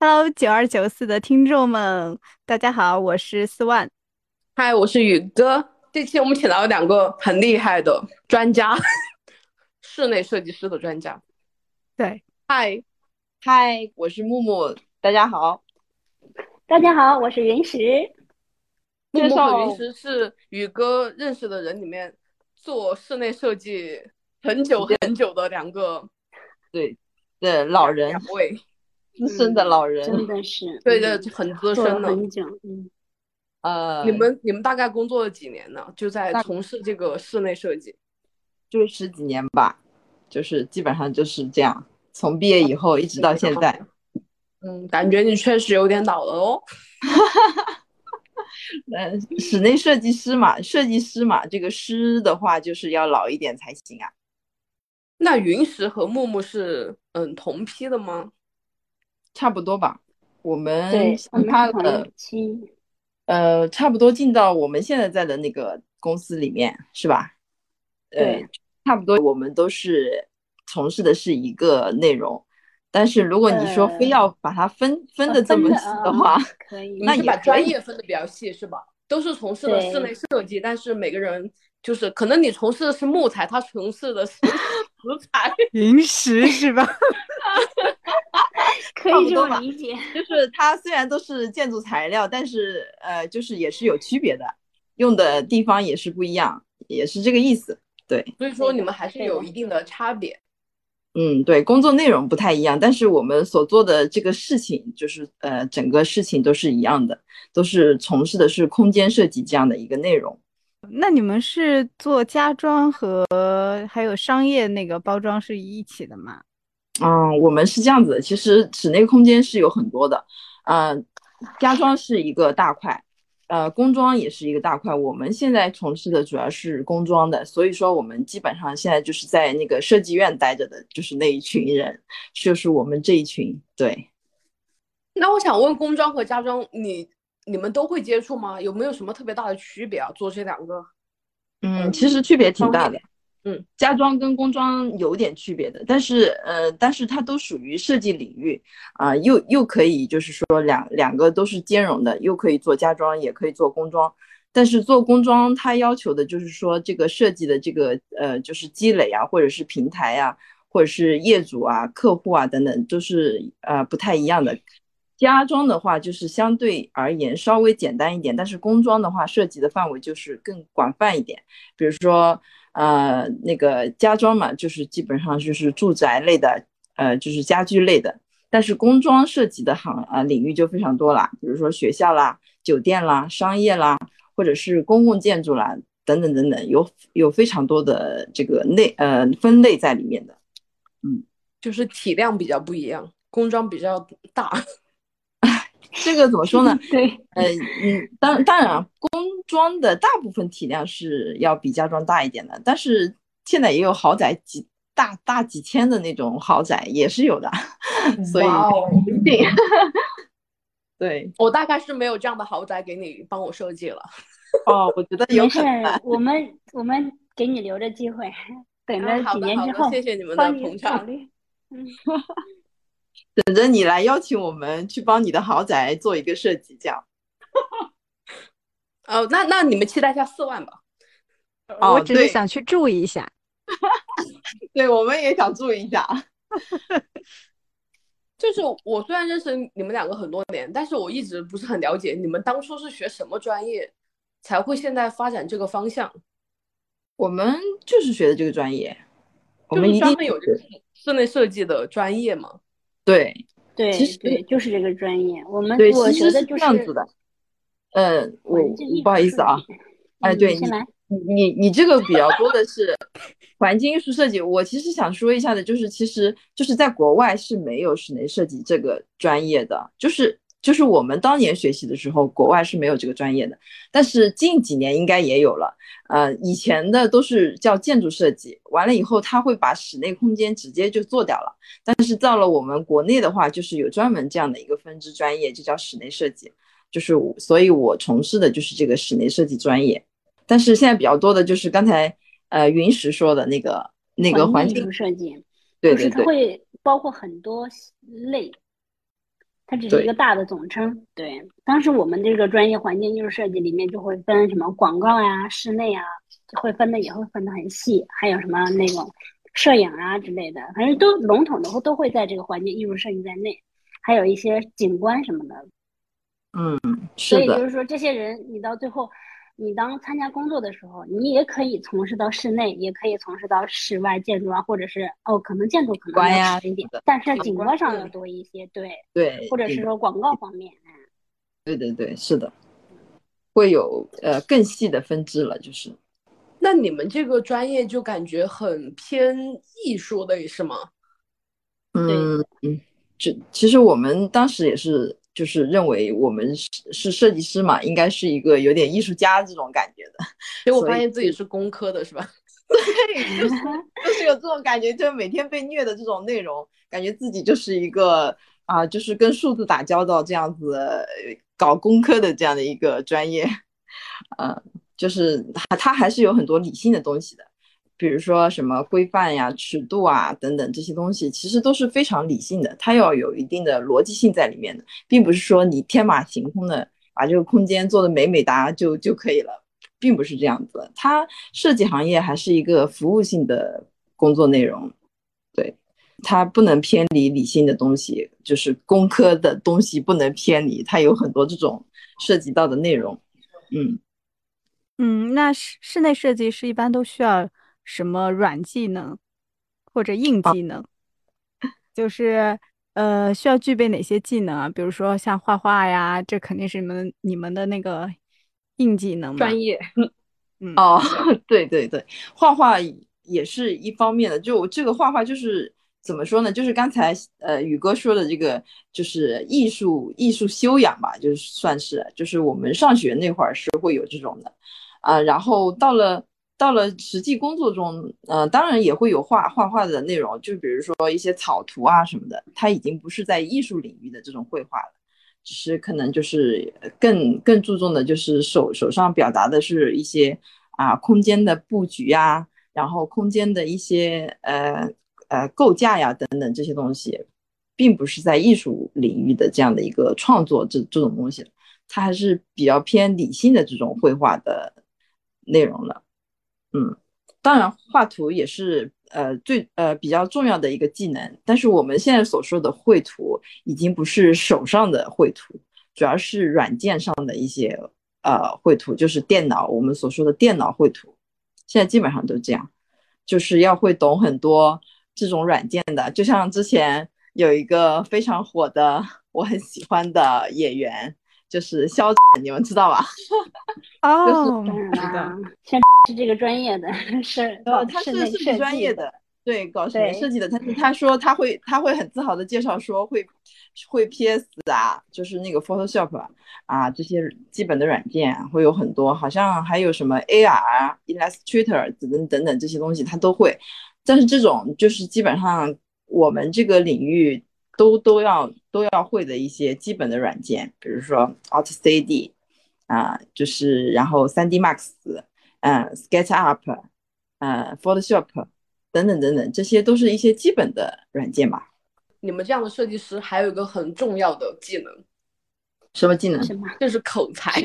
Hello，九二九四的听众们，大家好，我是四万。嗨，我是宇哥。这期我们请到了两个很厉害的专家，室内设计师的专家。对，嗨，嗨，我是木木，大家好。大家好，我是云石。木木和云石是宇哥认识的人里面做室内设计很久很久的两个，对的老人，两位资深的老人，真的是 对的，很资深的。很久，嗯。呃，你们你们大概工作了几年呢？就在从事这个室内设计，就十几年吧，就是基本上就是这样，从毕业以后一直到现在。嗯，感觉你确实有点老了哦。嗯，室内设计师嘛，设计师嘛，这个师的话就是要老一点才行啊。那云石和木木是嗯同批的吗？差不多吧。我们对，他的期，呃，差不多进到我们现在在的那个公司里面是吧？对，差不多，我们都是从事的是一个内容。但是如果你说非要把它分分的这么细的话，可以，那你把专业分的比较细是吧？都是从事的室内设计，但是每个人就是可能你从事的是木材，他从事的是 石材、云石是吧？可以这么理解，就是它虽然都是建筑材料，但是呃，就是也是有区别的，用的地方也是不一样，也是这个意思。对，所以说你们还是有一定的差别。嗯，对，工作内容不太一样，但是我们所做的这个事情，就是呃，整个事情都是一样的，都是从事的是空间设计这样的一个内容。那你们是做家装和还有商业那个包装是一起的吗？嗯，我们是这样子的，其实室内空间是有很多的，嗯，家装是一个大块。呃，工装也是一个大块。我们现在从事的主要是工装的，所以说我们基本上现在就是在那个设计院待着的，就是那一群人，就是我们这一群。对。那我想问，工装和家装，你你们都会接触吗？有没有什么特别大的区别啊？做这两个？嗯，其实区别挺大的。嗯，家装跟工装有点区别的，但是呃，但是它都属于设计领域啊，又又可以就是说两两个都是兼容的，又可以做家装，也可以做工装。但是做工装，它要求的就是说这个设计的这个呃，就是积累啊，或者是平台啊，或者是业主啊、客户啊等等，都是呃不太一样的。家装的话，就是相对而言稍微简单一点，但是工装的话，涉及的范围就是更广泛一点，比如说。呃，那个家装嘛，就是基本上就是住宅类的，呃，就是家居类的。但是工装涉及的行啊领域就非常多了，比如说学校啦、酒店啦、商业啦，或者是公共建筑啦，等等等等，有有非常多的这个类呃分类在里面的。嗯，就是体量比较不一样，工装比较大。这个怎么说呢？对，呃，嗯，当当然，工装的大部分体量是要比家装大一点的，但是现在也有豪宅几大大几千的那种豪宅也是有的，所以不一定。对我大概是没有这样的豪宅给你帮我设计了。哦，我觉得有可能。我们我们给你留着机会，等着几年之后，谢谢你们的捧场。嗯。等着你来邀请我们去帮你的豪宅做一个设计，这样。哦，那那你们期待一下四万吧。哦我只是想去住一下。对，我们也想住一下。就是我虽然认识你们两个很多年，但是我一直不是很了解你们当初是学什么专业，才会现在发展这个方向。我们就是学的这个专业，我们专门有这个室内设计的专业嘛？对对，其实对，就是这个专业。我们对，我觉得就是这样子的。呃，我不好意思啊，哎，对你你你你这个比较多的是环境艺术设计。我其实想说一下的，就是其实就是在国外是没有室内设计这个专业的，就是就是我们当年学习的时候，国外是没有这个专业的，但是近几年应该也有了。呃，以前的都是叫建筑设计，完了以后他会把室内空间直接就做掉了。但是到了我们国内的话，就是有专门这样的一个分支专业，就叫室内设计。就是所以，我从事的就是这个室内设计专业。但是现在比较多的就是刚才呃云石说的那个那个环境设计，对对对，它会包括很多类，它只是一个大的总称。对，当时我们这个专业环境艺术设计里面就会分什么广告呀、室内啊，会分的也会分的很细，还有什么那种摄影啊之类的，反正都笼统的都会在这个环境艺术设计在内，还有一些景观什么的。嗯，所以就是说，这些人你到最后。你当参加工作的时候，你也可以从事到室内，也可以从事到室外建筑啊，或者是哦，可能建筑可能要少一点，但是景观上要多一些，对对，或者是说广告方面，对对对，是的，会有呃更细的分支了，就是。那你们这个专业就感觉很偏艺术类，是吗？嗯嗯，这其实我们当时也是。就是认为我们是是设计师嘛，应该是一个有点艺术家这种感觉的。结果发现自己是工科的，是吧？对，就是就是有这种感觉，就是每天被虐的这种内容，感觉自己就是一个啊，就是跟数字打交道这样子搞工科的这样的一个专业。嗯，就是他他还是有很多理性的东西的。比如说什么规范呀、尺度啊等等这些东西，其实都是非常理性的，它要有一定的逻辑性在里面的，并不是说你天马行空的把这个空间做的美美哒就就可以了，并不是这样子。它设计行业还是一个服务性的工作内容，对，它不能偏离理性的东西，就是工科的东西不能偏离，它有很多这种涉及到的内容。嗯嗯，那室室内设计师一般都需要。什么软技能或者硬技能，就是呃需要具备哪些技能啊？比如说像画画呀，这肯定是你们你们的那个硬技能专业。嗯哦，对对对，画画也是一方面的。就这个画画就是怎么说呢？就是刚才呃宇哥说的这个，就是艺术艺术修养吧，就是算是就是我们上学那会儿是会有这种的啊，然后到了。到了实际工作中，呃，当然也会有画画画的内容，就比如说一些草图啊什么的，它已经不是在艺术领域的这种绘画了，只是可能就是更更注重的就是手手上表达的是一些啊空间的布局呀，然后空间的一些呃呃构架呀等等这些东西，并不是在艺术领域的这样的一个创作这这种东西，它还是比较偏理性的这种绘画的内容了。嗯，当然画图也是呃最呃比较重要的一个技能，但是我们现在所说的绘图已经不是手上的绘图，主要是软件上的一些呃绘图，就是电脑我们所说的电脑绘图，现在基本上都这样，就是要会懂很多这种软件的，就像之前有一个非常火的我很喜欢的演员。就是肖，你们知道吧？哦，知道。现 是这个专业的，是呃，他是设计专业的，对，搞室内设计的。他是他说他会他会很自豪的介绍说会会 PS 啊，就是那个 Photoshop 啊这些基本的软件会有很多，好像还有什么 AR、Illustrator 等等等等这些东西他都会。但是这种就是基本上我们这个领域。都都要都要会的一些基本的软件，比如说 AutoCAD 啊，就是然后 3D Max，嗯，SketchUp，呃，Photoshop 等等等等，这些都是一些基本的软件吧。你们这样的设计师还有一个很重要的技能，什么技能？什么？就是口才。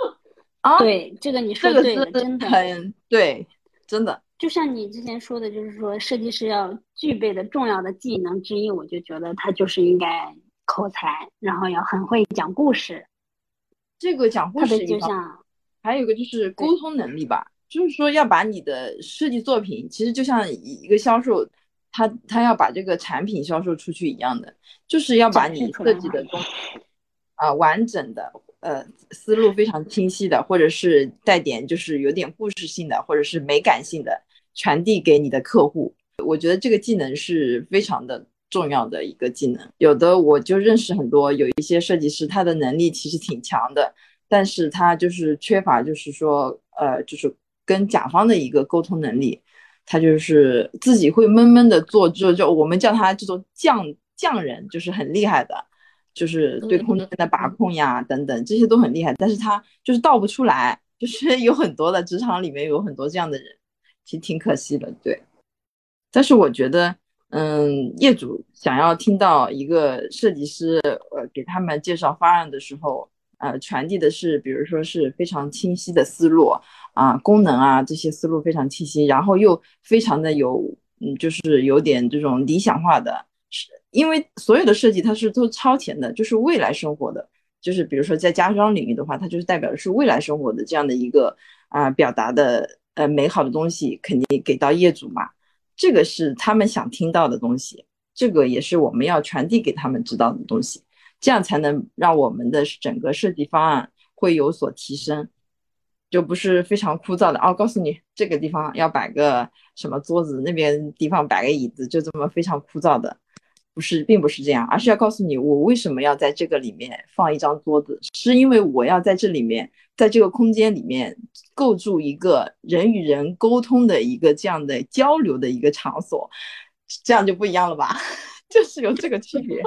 啊，对，这个你说对了，真的很对，真的。就像你之前说的，就是说设计师要具备的重要的技能之一，我就觉得他就是应该口才，然后要很会讲故事。这个讲故事就像，还有一个就是沟通能力吧，就是说要把你的设计作品，其实就像一个销售，他他要把这个产品销售出去一样的，就是要把你设计的东西啊完整的呃思路非常清晰的，或者是带点就是有点故事性的，或者是美感性的传递给你的客户。我觉得这个技能是非常的重要的一个技能。有的我就认识很多有一些设计师，他的能力其实挺强的，但是他就是缺乏就是说呃就是跟甲方的一个沟通能力。他就是自己会闷闷的做，就就我们叫他这种匠匠人，就是很厉害的，就是对空间的把控呀等等这些都很厉害，但是他就是倒不出来，就是有很多的职场里面有很多这样的人，其实挺可惜的，对。但是我觉得，嗯，业主想要听到一个设计师呃给他们介绍方案的时候，呃，传递的是，比如说是非常清晰的思路。啊，功能啊，这些思路非常清晰，然后又非常的有，嗯，就是有点这种理想化的，是因为所有的设计它是都超前的，就是未来生活的，就是比如说在家装领域的话，它就是代表的是未来生活的这样的一个啊表达的呃美好的东西，肯定给到业主嘛，这个是他们想听到的东西，这个也是我们要传递给他们知道的东西，这样才能让我们的整个设计方案会有所提升。就不是非常枯燥的哦，告诉你这个地方要摆个什么桌子，那边地方摆个椅子，就这么非常枯燥的，不是，并不是这样，而是要告诉你我为什么要在这个里面放一张桌子，是因为我要在这里面，在这个空间里面构筑一个人与人沟通的一个这样的交流的一个场所，这样就不一样了吧？就是有这个区别。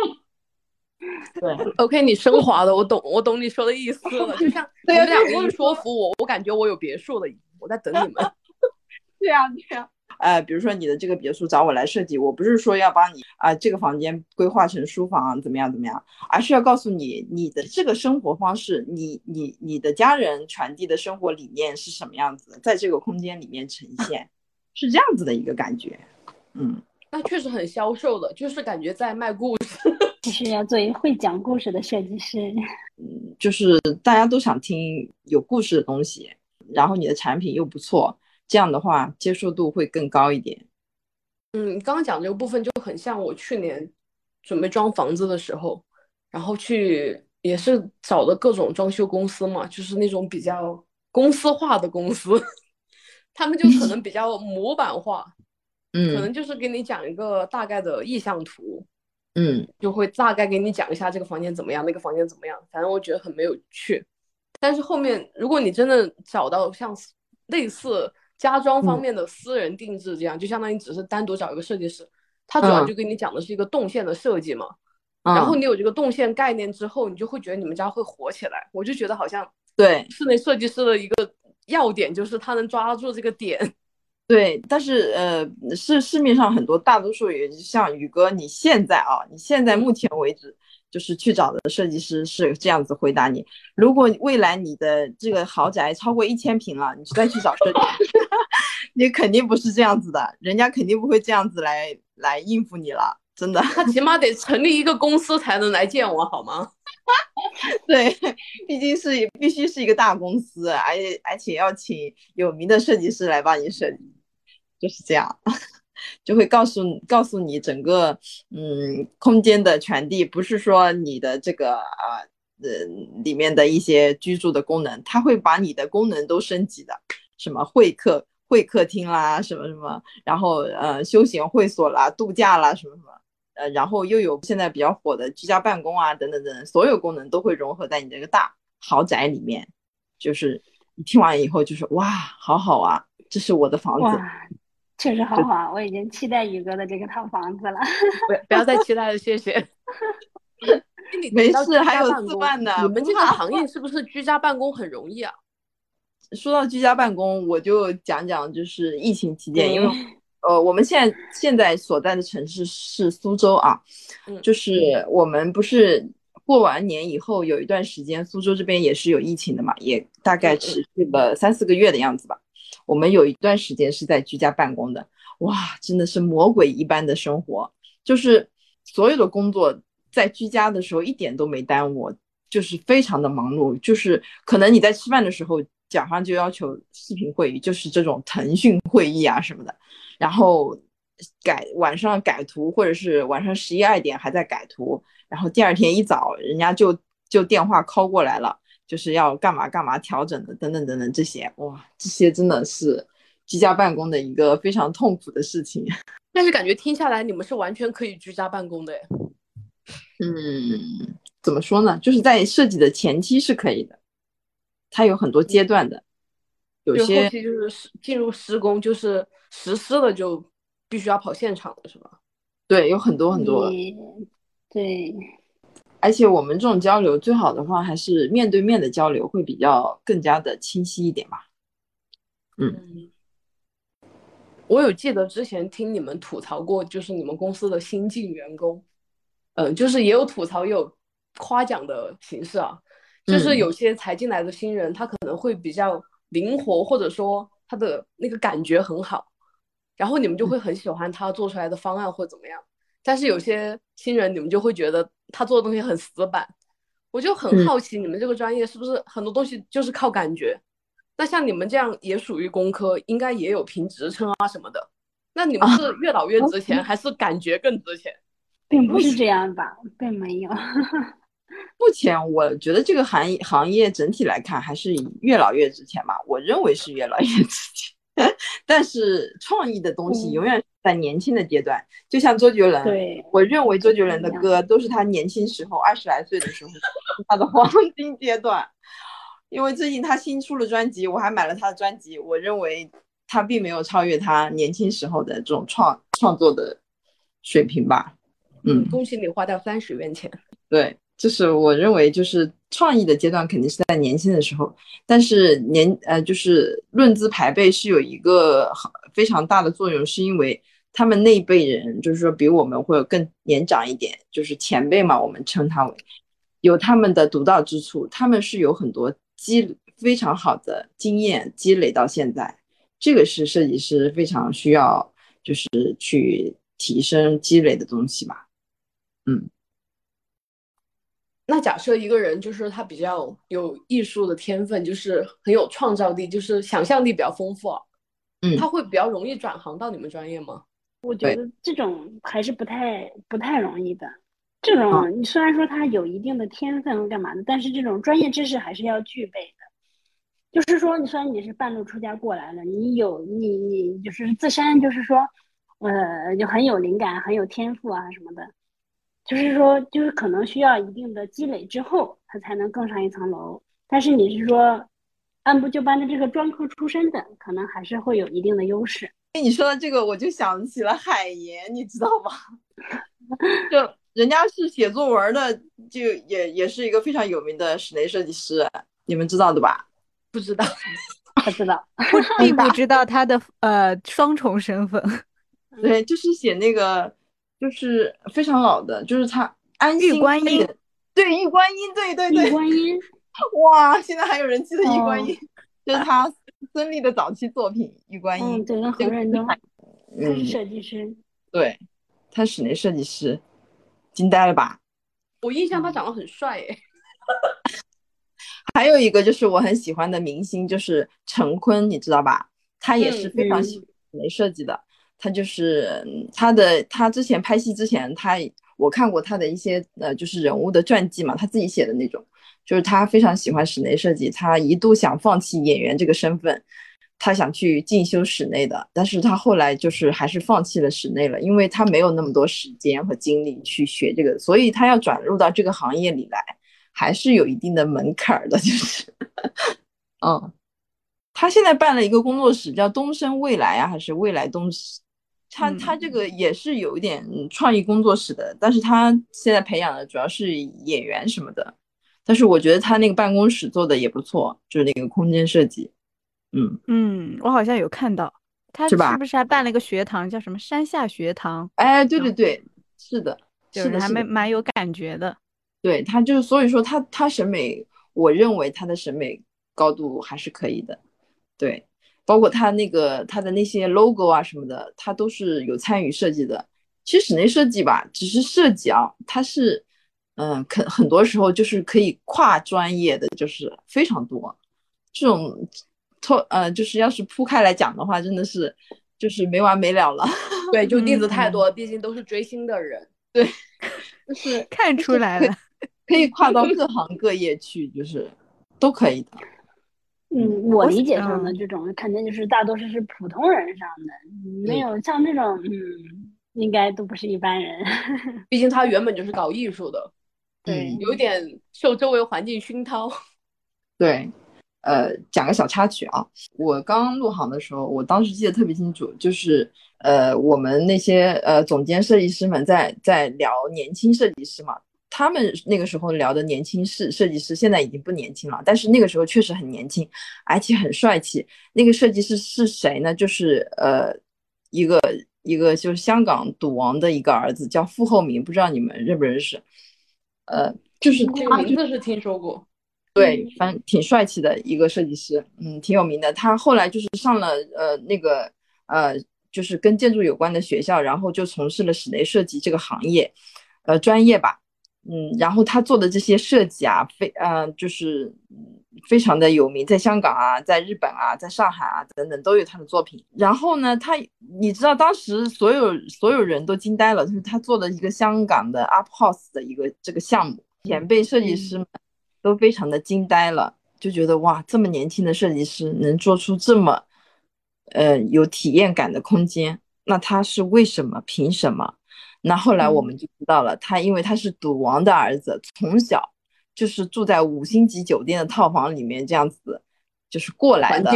对，OK，你升华了，我懂，我懂你说的意思了。就像你们两个人说服我，我感觉我有别墅了，我在等你们。对啊，对啊。呃，比如说你的这个别墅找我来设计，我不是说要帮你啊这个房间规划成书房怎么样怎么样，而是要告诉你你的这个生活方式，你你你的家人传递的生活理念是什么样子，在这个空间里面呈现，是这样子的一个感觉。嗯，那确实很销售的，就是感觉在卖故事。就是要做一个会讲故事的设计师，嗯，就是大家都想听有故事的东西，然后你的产品又不错，这样的话接受度会更高一点。嗯，刚刚讲这个部分就很像我去年准备装房子的时候，然后去也是找的各种装修公司嘛，就是那种比较公司化的公司，他们就可能比较模板化，嗯，可能就是给你讲一个大概的意向图。嗯，就会大概给你讲一下这个房间怎么样，那个房间怎么样，反正我觉得很没有趣。但是后面，如果你真的找到像类似家装方面的私人定制这样，就相当于只是单独找一个设计师，他主要就跟你讲的是一个动线的设计嘛。然后你有这个动线概念之后，你就会觉得你们家会火起来。我就觉得好像对室内设计师的一个要点就是他能抓住这个点。对，但是呃，市市面上很多大多数也像宇哥，你现在啊，你现在目前为止就是去找的设计师是这样子回答你。如果未来你的这个豪宅超过一千平了，你再去找设计师，你肯定不是这样子的，人家肯定不会这样子来来应付你了，真的。他起码得成立一个公司才能来见我，好吗？对，毕竟是必须是一个大公司，而且而且要请有名的设计师来帮你设计，就是这样，就会告诉告诉你整个嗯空间的传递，不是说你的这个啊呃里面的一些居住的功能，它会把你的功能都升级的，什么会客会客厅啦，什么什么，然后呃休闲会所啦，度假啦，什么什么。呃，然后又有现在比较火的居家办公啊，等等等，所有功能都会融合在你这个大豪宅里面。就是你听完以后，就是哇，好好啊，这是我的房子。哇，确实好好啊，我已经期待宇哥的这个套房子了。不不要再期待了，谢谢。没事，还有四万呢。你们这个行业是不是居家办公很容易啊？说到居家办公，我就讲讲，就是疫情期间，因为。呃，我们现在现在所在的城市是苏州啊，就是我们不是过完年以后有一段时间，苏州这边也是有疫情的嘛，也大概持续了三四个月的样子吧。我们有一段时间是在居家办公的，哇，真的是魔鬼一般的生活，就是所有的工作在居家的时候一点都没耽误，就是非常的忙碌，就是可能你在吃饭的时候，甲方就要求视频会议，就是这种腾讯会议啊什么的。然后改晚上改图，或者是晚上十一二点还在改图，然后第二天一早人家就就电话 call 过来了，就是要干嘛干嘛调整的，等等等等这些，哇，这些真的是居家办公的一个非常痛苦的事情。但是感觉听下来，你们是完全可以居家办公的，嗯，怎么说呢？就是在设计的前期是可以的，它有很多阶段的，有些后期就是进入施工，就是实施了就必须要跑现场的是吧？对，有很多很多。对，而且我们这种交流最好的话，还是面对面的交流会比较更加的清晰一点吧。嗯。我有记得之前听你们吐槽过，就是你们公司的新进员工，嗯，就是也有吐槽，也有夸奖的形式啊。就是有些才进来的新人，他可能会比较灵活，或者说他的那个感觉很好，然后你们就会很喜欢他做出来的方案或怎么样。但是有些新人，你们就会觉得他做的东西很死板。我就很好奇，你们这个专业是不是很多东西就是靠感觉？那像你们这样也属于工科，应该也有评职称啊什么的。那你们是越老越值钱，还是感觉更值钱？并不是这样吧，并没有。目前我觉得这个行业行业整体来看还是越老越值钱吧。我认为是越老越值钱，但是创意的东西永远在年轻的阶段。就像周杰伦，对，我认为周杰伦的歌都是他年轻时候二十来岁的时候他的 黄金阶段。因为最近他新出了专辑，我还买了他的专辑。我认为他并没有超越他年轻时候的这种创创作的水平吧。嗯，恭喜你花掉三十元钱。对，就是我认为就是创意的阶段肯定是在年轻的时候，但是年呃就是论资排辈是有一个非常大的作用，是因为他们那一辈人就是说比我们会更年长一点，就是前辈嘛，我们称他为有他们的独到之处，他们是有很多。积非常好的经验积累到现在，这个是设计师非常需要，就是去提升积累的东西吧。嗯，那假设一个人就是他比较有艺术的天分，就是很有创造力，就是想象力比较丰富，嗯，他会比较容易转行到你们专业吗？我觉得这种还是不太不太容易的。这种你虽然说他有一定的天分干嘛的，但是这种专业知识还是要具备的。就是说，你虽然你是半路出家过来的，你有你你就是自身就是说，呃，就很有灵感、很有天赋啊什么的。就是说，就是可能需要一定的积累之后，他才能更上一层楼。但是你是说按部就班的这个专科出身的，可能还是会有一定的优势。哎，你说的这个，我就想起了海岩，你知道吗？就。人家是写作文的，就也也是一个非常有名的室内设计师，你们知道的吧？不知道，不知道，并不知道他的呃双重身份。对，就是写那个，就是非常老的，就是他安玉观音，对，玉观音，对对对，玉观音，哇，现在还有人记得玉观音，就是他孙俪的早期作品《玉观音》，对，那很多人都，他是设计师，对，他室内设计师。惊呆了吧！我印象他长得很帅诶。还有一个就是我很喜欢的明星，就是陈坤，你知道吧？他也是非常喜欢室内设计的。他就是他的，他之前拍戏之前，他我看过他的一些呃，就是人物的传记嘛，他自己写的那种。就是他非常喜欢室内设计，他一度想放弃演员这个身份。他想去进修室内的，但是他后来就是还是放弃了室内了，因为他没有那么多时间和精力去学这个，所以他要转入到这个行业里来，还是有一定的门槛的，就是，嗯，他现在办了一个工作室，叫东升未来啊，还是未来东，他他这个也是有一点创意工作室的，但是他现在培养的主要是演员什么的，但是我觉得他那个办公室做的也不错，就是那个空间设计。嗯嗯，我好像有看到，他是不是还办了一个学堂，叫什么山下学堂？哎，对对对，是的，是的，还蛮蛮有感觉的。对他就是，所以说他他审美，我认为他的审美高度还是可以的。对，包括他那个他的那些 logo 啊什么的，他都是有参与设计的。其实室内设计吧，只是设计啊，它是嗯，可很多时候就是可以跨专业的，就是非常多这种。拓呃，就是要是铺开来讲的话，真的是就是没完没了了。对，就例子太多，毕竟都是追星的人。对，就是看出来了，可以跨到各行各业去，就是都可以的。嗯，我理解上的这种肯定就是大多数是普通人上的，没有像这种，嗯，应该都不是一般人。毕竟他原本就是搞艺术的，对，有点受周围环境熏陶。对，呃，讲个小插曲啊，我刚入行的时候，我当时记得特别清楚，就是呃，我们那些呃总监设计师们在在聊年轻设计师嘛。他们那个时候聊的年轻设设计师，现在已经不年轻了，但是那个时候确实很年轻，而且很帅气。那个设计师是谁呢？就是呃，一个一个就是香港赌王的一个儿子，叫傅厚明，不知道你们认不认识？呃，就是这个名字是听说过。对，反正挺帅气的一个设计师，嗯，挺有名的。他后来就是上了呃那个呃，就是跟建筑有关的学校，然后就从事了室内设计这个行业，呃，专业吧。嗯，然后他做的这些设计啊，非呃就是非常的有名，在香港啊，在日本啊，在上海啊等等都有他的作品。然后呢，他你知道当时所有所有人都惊呆了，就是他做的一个香港的 Up House 的一个这个项目，前辈设计师们都非常的惊呆了，就觉得哇，这么年轻的设计师能做出这么呃有体验感的空间，那他是为什么？凭什么？那后来我们就知道了，他因为他是赌王的儿子，从小就是住在五星级酒店的套房里面，这样子就是过来的，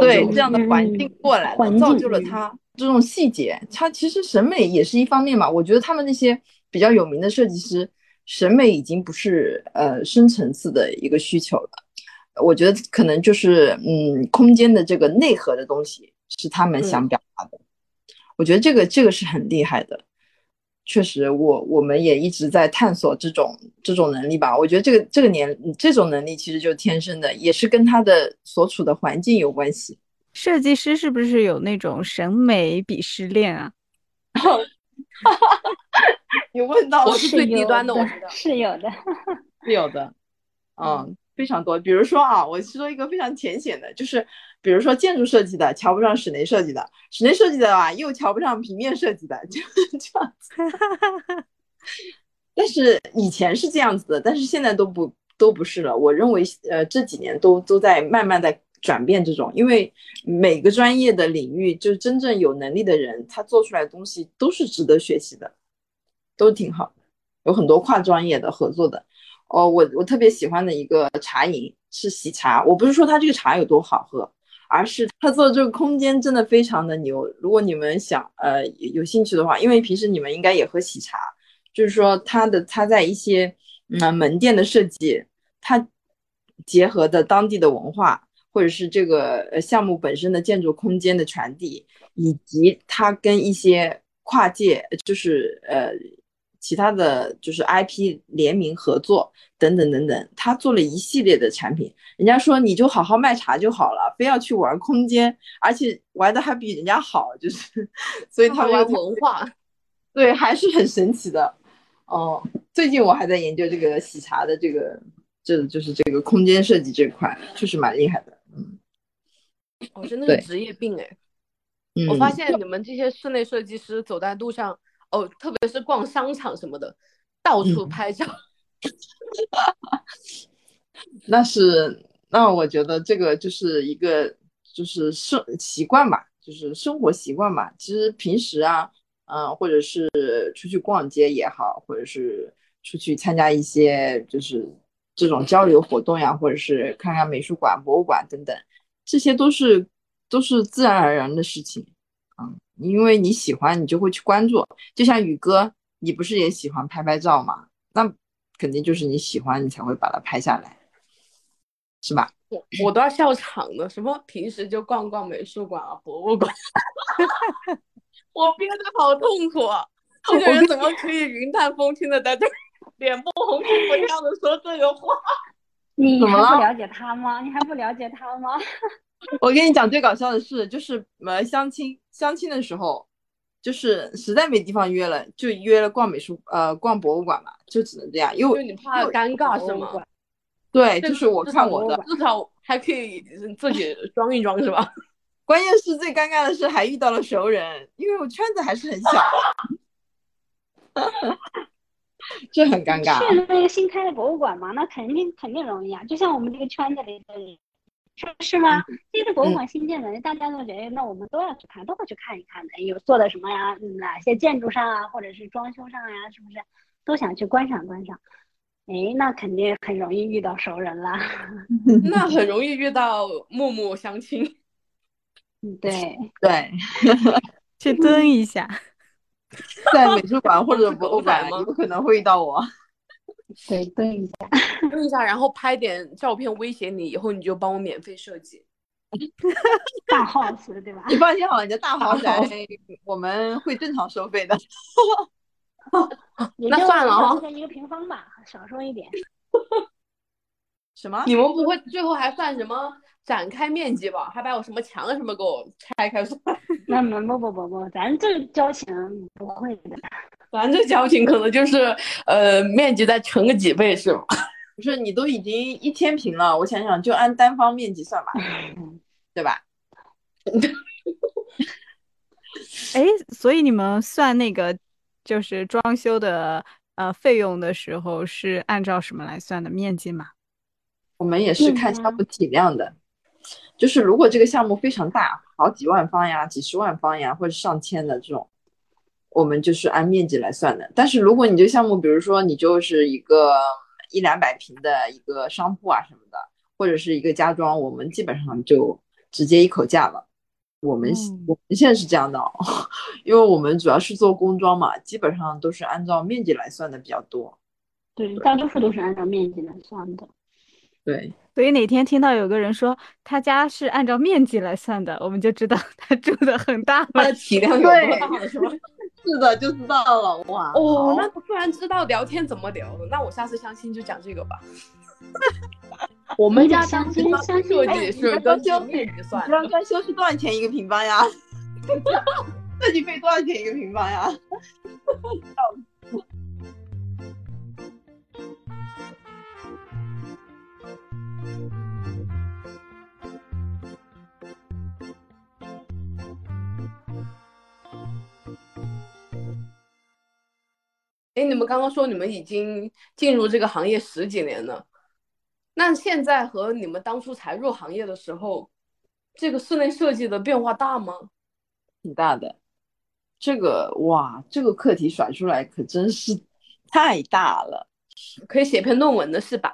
对这样的环境过来的，造就了他这种细节。他其实审美也是一方面嘛。我觉得他们那些比较有名的设计师，审美已经不是呃深层次的一个需求了。我觉得可能就是嗯，空间的这个内核的东西是他们想表达的。我觉得这个这个是很厉害的。确实，我我们也一直在探索这种这种能力吧。我觉得这个这个年这种能力其实就是天生的，也是跟他的所处的环境有关系。设计师是不是有那种审美鄙视链啊？你问到我是最低端的，我知道是有的，是有的，嗯，非常多。比如说啊，我说一个非常浅显的，就是。比如说建筑设计的瞧不上室内设计的，室内设计的吧又瞧不上平面设计的，就 这样子。但是以前是这样子的，但是现在都不都不是了。我认为，呃，这几年都都在慢慢在转变这种，因为每个专业的领域，就是真正有能力的人，他做出来的东西都是值得学习的，都挺好。有很多跨专业的合作的。哦，我我特别喜欢的一个茶饮是喜茶，我不是说它这个茶有多好喝。而是他做的这个空间真的非常的牛。如果你们想呃有兴趣的话，因为平时你们应该也喝喜茶，就是说他的他在一些嗯门店的设计，他结合的当地的文化，或者是这个呃项目本身的建筑空间的传递，以及他跟一些跨界就是呃。其他的就是 IP 联名合作等等等等，他做了一系列的产品。人家说你就好好卖茶就好了，非要去玩空间，而且玩的还比人家好，就是，所以他玩文化，对，还是很神奇的。哦，最近我还在研究这个喜茶的这个，这就是这个空间设计这块，确实蛮厉害的。嗯，哦，真的是职业病哎。我发现你们这些室内设计师走在路上。哦，特别是逛商场什么的，到处拍照。那是，那我觉得这个就是一个就是生习惯吧，就是生活习惯吧。其实平时啊，嗯，或者是出去逛街也好，或者是出去参加一些就是这种交流活动呀，或者是看看美术馆、博物馆等等，这些都是都是自然而然的事情。因为你喜欢，你就会去关注。就像宇哥，你不是也喜欢拍拍照吗？那肯定就是你喜欢，你才会把它拍下来，是吧？我我都要笑场了。什么平时就逛逛美术馆啊、博物馆，我憋得好痛苦啊！这个人怎么可以云淡风轻的在这脸不红心不跳的说这个话？你还不了解他吗？你还不了解他吗？我跟你讲最搞笑的事，就是呃相亲相亲的时候，就是实在没地方约了，就约了逛美术呃逛博物馆嘛，就只能这样，因为你怕尴尬是吗？对，就是我看我的，至少还可以自己装一装是吧？关键是最尴尬的是还遇到了熟人，因为我圈子还是很小。这很尴尬。去那个新开的博物馆嘛，那肯定肯定容易啊。就像我们这个圈子里的人，是是吗？这个博物馆新建的，大家都觉得那我们都要去看，都会去看一看的。有做的什么呀？哪些建筑上啊，或者是装修上呀，是不是都想去观赏观赏？哎，那肯定很容易遇到熟人啦。那很容易遇到陌陌相亲。嗯，对 对，去蹲一下，在美术馆或者博物馆 有可能会遇到我。对，蹲一下，蹲一下，然后拍点照片威胁你，以后你就帮我免费设计。大 house 对吧？你放心好了，你的大豪宅我们会正常收费的。那算了啊，一个平方吧，少收一点。什么？你们不会最后还算什么展开面积吧？还把我什么墙什么给我拆开算？那不不不不，咱这交情不会的。咱这交情可能就是呃面积再乘个几倍是吧？不是，你都已经一千平了，我想想就按单方面积算吧，对吧？哎，所以你们算那个就是装修的呃费用的时候是按照什么来算的？面积吗？我们也是看项目体量的，就是如果这个项目非常大，好几万方呀、几十万方呀，或者上千的这种。我们就是按面积来算的，但是如果你这个项目，比如说你就是一个一两百平的一个商铺啊什么的，或者是一个家装，我们基本上就直接一口价了。我们我们现在是这样的，哦 因为我们主要是做工装嘛，基本上都是按照面积来算的比较多。对，大多数都是按照面积来算的。对，所以哪天听到有个人说他家是按照面积来算的，我们就知道他住的很大 他的体量有多大，是吧？是的，就知道了哇！哦，那突然知道聊天怎么聊了，那我下次相亲就讲这个吧。我们家相亲设计是根据面积算，装修是多少钱一个平方呀？设计费多少钱一个平方呀？哎，你们刚刚说你们已经进入这个行业十几年了，那现在和你们当初才入行业的时候，这个室内设计的变化大吗？挺大的。这个哇，这个课题甩出来可真是 太大了，可以写篇论文的是吧？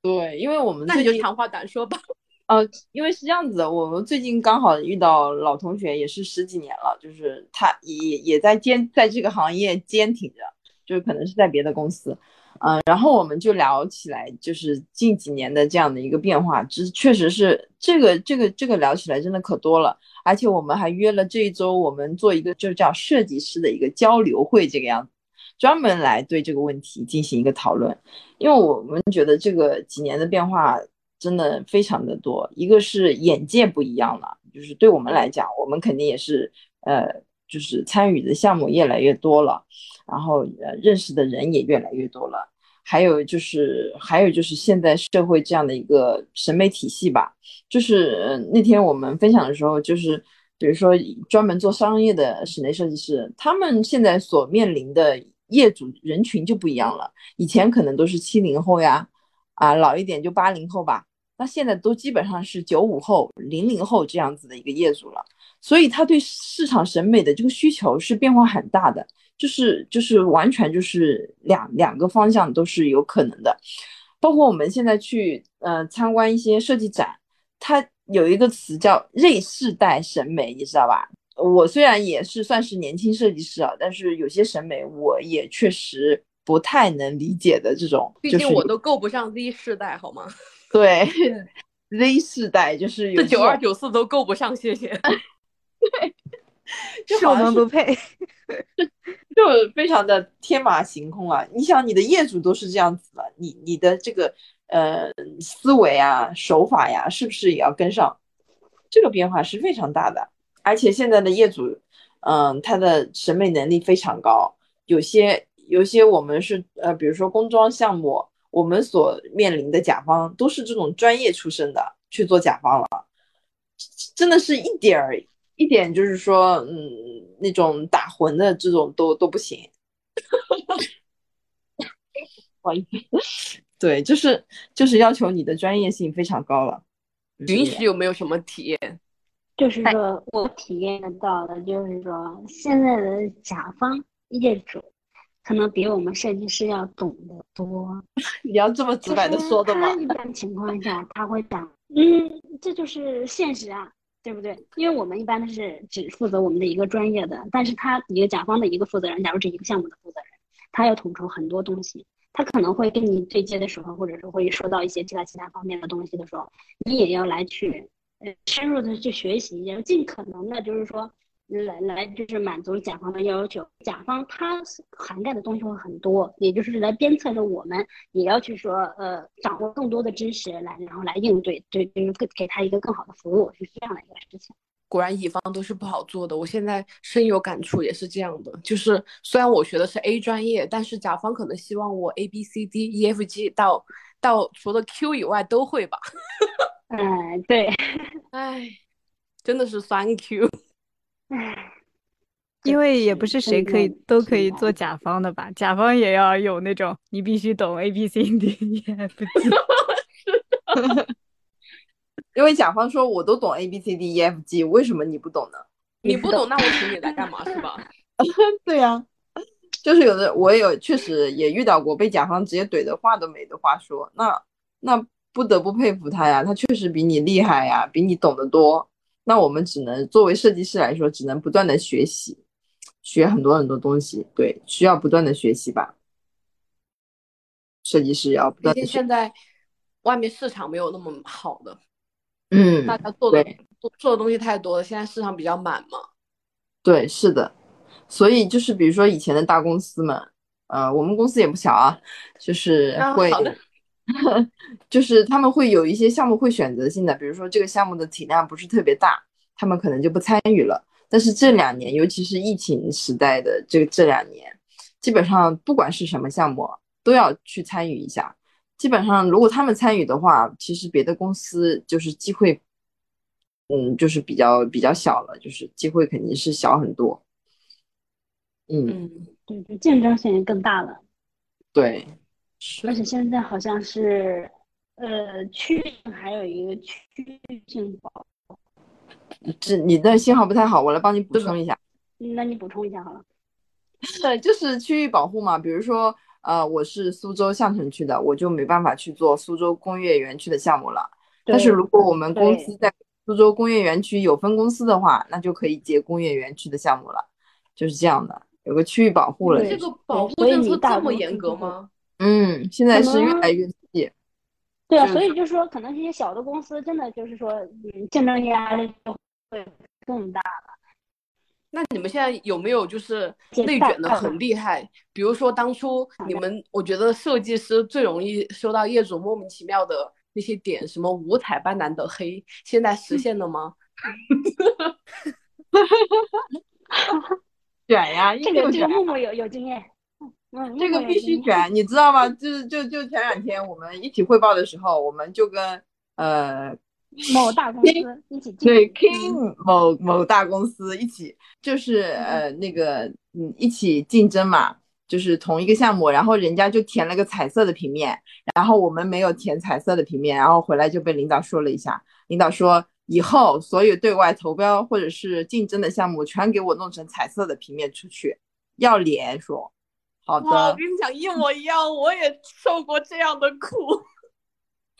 对，因为我们那你就长话短说吧。呃，因为是这样子的，我们最近刚好遇到老同学，也是十几年了，就是他也也在坚在这个行业坚挺着。就是可能是在别的公司，嗯，然后我们就聊起来，就是近几年的这样的一个变化，这确实是这个这个这个聊起来真的可多了，而且我们还约了这一周，我们做一个就叫设计师的一个交流会，这个样子，专门来对这个问题进行一个讨论，因为我们觉得这个几年的变化真的非常的多，一个是眼界不一样了，就是对我们来讲，我们肯定也是呃。就是参与的项目越来越多了，然后呃认识的人也越来越多了，还有就是还有就是现在社会这样的一个审美体系吧，就是那天我们分享的时候，就是比如说专门做商业的室内设计师，他们现在所面临的业主人群就不一样了，以前可能都是七零后呀，啊老一点就八零后吧，那现在都基本上是九五后、零零后这样子的一个业主了。所以他对市场审美的这个需求是变化很大的，就是就是完全就是两两个方向都是有可能的，包括我们现在去呃参观一些设计展，它有一个词叫 Z 世代审美，你知道吧？我虽然也是算是年轻设计师啊，但是有些审美我也确实不太能理解的这种，毕竟我都够不上 Z 世代，好吗？对，Z 世代就是这九二九四都够不上，谢谢。对，是我们不配，就非常的天马行空啊！你想，你的业主都是这样子的，你你的这个呃思维啊、手法呀，是不是也要跟上？这个变化是非常大的，而且现在的业主，嗯，他的审美能力非常高，有些有些我们是呃，比如说工装项目，我们所面临的甲方都是这种专业出身的去做甲方了，真的是一点儿。一点就是说，嗯，那种打混的这种都都不行。好意思，对，就是就是要求你的专业性非常高了。允许有没有什么体验？就是说我体验得到的，就是说现在的甲方业主可能比我们设计师要懂得多。你要这么直白的说的吗？一般情况下他会讲，嗯，这就是现实啊，对不对？因为我们一般都是只负责我们的一个专业的，但是他一个甲方的一个负责人，假如这一个项目的负责人，他要统筹很多东西，他可能会跟你对接的时候，或者是会说到一些其他其他方面的东西的时候，你也要来去。呃，深入的去学习，也尽可能的，就是说，来来，就是满足甲方的要求。甲方他涵盖的东西会很多，也就是来鞭策着我们，也要去说，呃，掌握更多的知识，来然后来应对，对，就是给给他一个更好的服务，是这样的一个事情。果然，乙方都是不好做的。我现在深有感触，也是这样的。就是虽然我学的是 A 专业，但是甲方可能希望我 A B C D E F G 到到除了 Q 以外都会吧。嗯，对，哎，真的是 Thank you。唉，因为也不是谁可以都可以做甲方的吧？甲方也要有那种你必须懂 A B C D E F G。因为甲方说我都懂 A B C D E F G，为什么你不懂呢？你不懂，那我请你来干嘛是吧？对呀，就是有的我也有，确实也遇到过被甲方直接怼的话都没的话说。那那。不得不佩服他呀，他确实比你厉害呀，比你懂得多。那我们只能作为设计师来说，只能不断的学习，学很多很多东西。对，需要不断的学习吧。设计师要不断。现在外面市场没有那么好的，嗯，大家做的做做的东西太多了，现在市场比较满嘛。对，是的。所以就是比如说以前的大公司们，呃，我们公司也不小啊，就是会。就是他们会有一些项目会选择性的，比如说这个项目的体量不是特别大，他们可能就不参与了。但是这两年，尤其是疫情时代的这这两年，基本上不管是什么项目，都要去参与一下。基本上如果他们参与的话，其实别的公司就是机会，嗯，就是比较比较小了，就是机会肯定是小很多。嗯，对就，竞争性更大了。对。而且现在好像是，呃，区域还有一个区域性保护。这你的信号不太好，我来帮你补充一下。那你补充一下好了。对，就是区域保护嘛。比如说，呃，我是苏州相城区的，我就没办法去做苏州工业园区的项目了。但是如果我们公司在苏州工业园区有分公司的话，那就可以接工业园区的项目了。就是这样的，有个区域保护了。这个保护政策这么严格吗？嗯，现在是越来越细。对啊，所以就是说，可能这些小的公司真的就是说，嗯，竞争压力就会更大了。那你们现在有没有就是内卷的很厉害？比如说当初你们，我觉得设计师最容易收到业主莫名其妙的那些点，什么五彩斑斓的黑，现在实现了吗？卷呀，这个这个木木有有经验。嗯，这个必须卷，你知道吗？就是就就前两天我们一起汇报的时候，我们就跟呃某大公司一起对 King 某某大公司一起，就是呃那个嗯一起竞争嘛，就是同一个项目，然后人家就填了个彩色的平面，然后我们没有填彩色的平面，然后回来就被领导说了一下，领导说以后所有对外投标或者是竞争的项目全给我弄成彩色的平面出去，要脸说。好的，我跟你讲，一模一样，我也受过这样的苦，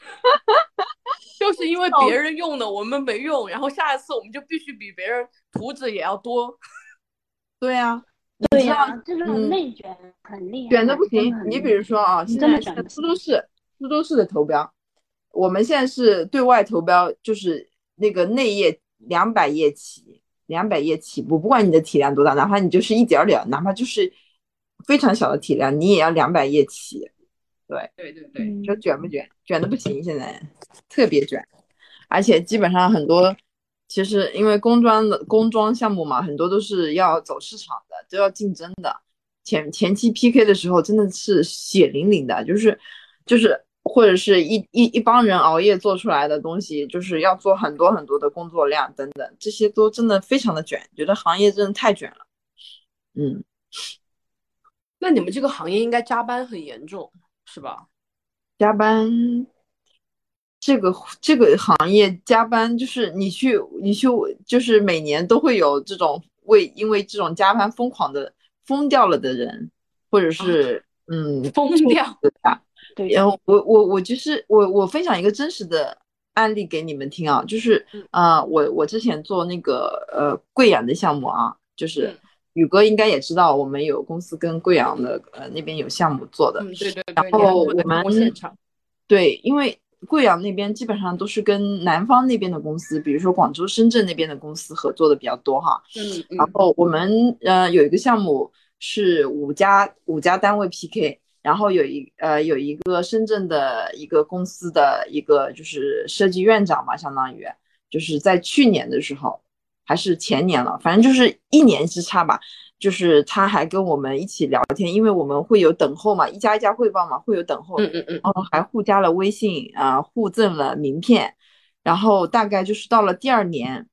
就是因为别人用的我们没用，然后下一次我们就必须比别人图纸也要多。对呀，对呀，这种内卷很厉害，卷的不行。你比如说啊，现在苏州市苏州市的投标，我们现在是对外投标，就是那个内页两百页起，两百页起步，不管你的体量多大，哪怕你就是一点点，哪怕就是。非常小的体量，你也要两百页起，对对对对，说卷不卷？卷的不行，现在特别卷，而且基本上很多，其实因为工装的工装项目嘛，很多都是要走市场的，都要竞争的。前前期 PK 的时候真的是血淋淋的，就是就是或者是一一一帮人熬夜做出来的东西，就是要做很多很多的工作量等等，这些都真的非常的卷，觉得行业真的太卷了，嗯。那你们这个行业应该加班很严重，是吧？加班，这个这个行业加班就是你去你去就是每年都会有这种为因为这种加班疯狂的疯掉了的人，或者是、嗯疯掉的。对，然后我我我就是我我分享一个真实的案例给你们听啊，就是嗯啊、呃我我之前做那个呃贵阳的项目啊，就是嗯宇哥应该也知道，我们有公司跟贵阳的呃那边有项目做的，嗯，对对然后我们现场，对，因为贵阳那边基本上都是跟南方那边的公司，比如说广州、深圳那边的公司合作的比较多哈。嗯然嗯后我们呃有一个项目是五家五家单位 PK，然后有一呃有一个深圳的一个公司的一个就是设计院长嘛，相当于就是在去年的时候还是前年了，反正就是一年之差吧。就是他还跟我们一起聊天，因为我们会有等候嘛，一家一家汇报嘛，会有等候。嗯嗯嗯，然后还互加了微信啊、互赠了名片，然后大概就是到了第二年，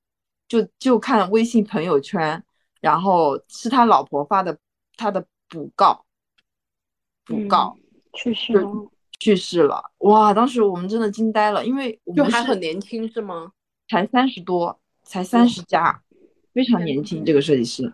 就就看微信朋友圈，然后是他老婆发的他的补告，补告、去世了。去世了，哇！当时我们真的惊呆了，因为我们还很年轻是吗？才三十多，才三十加，非常年轻。这个设计师，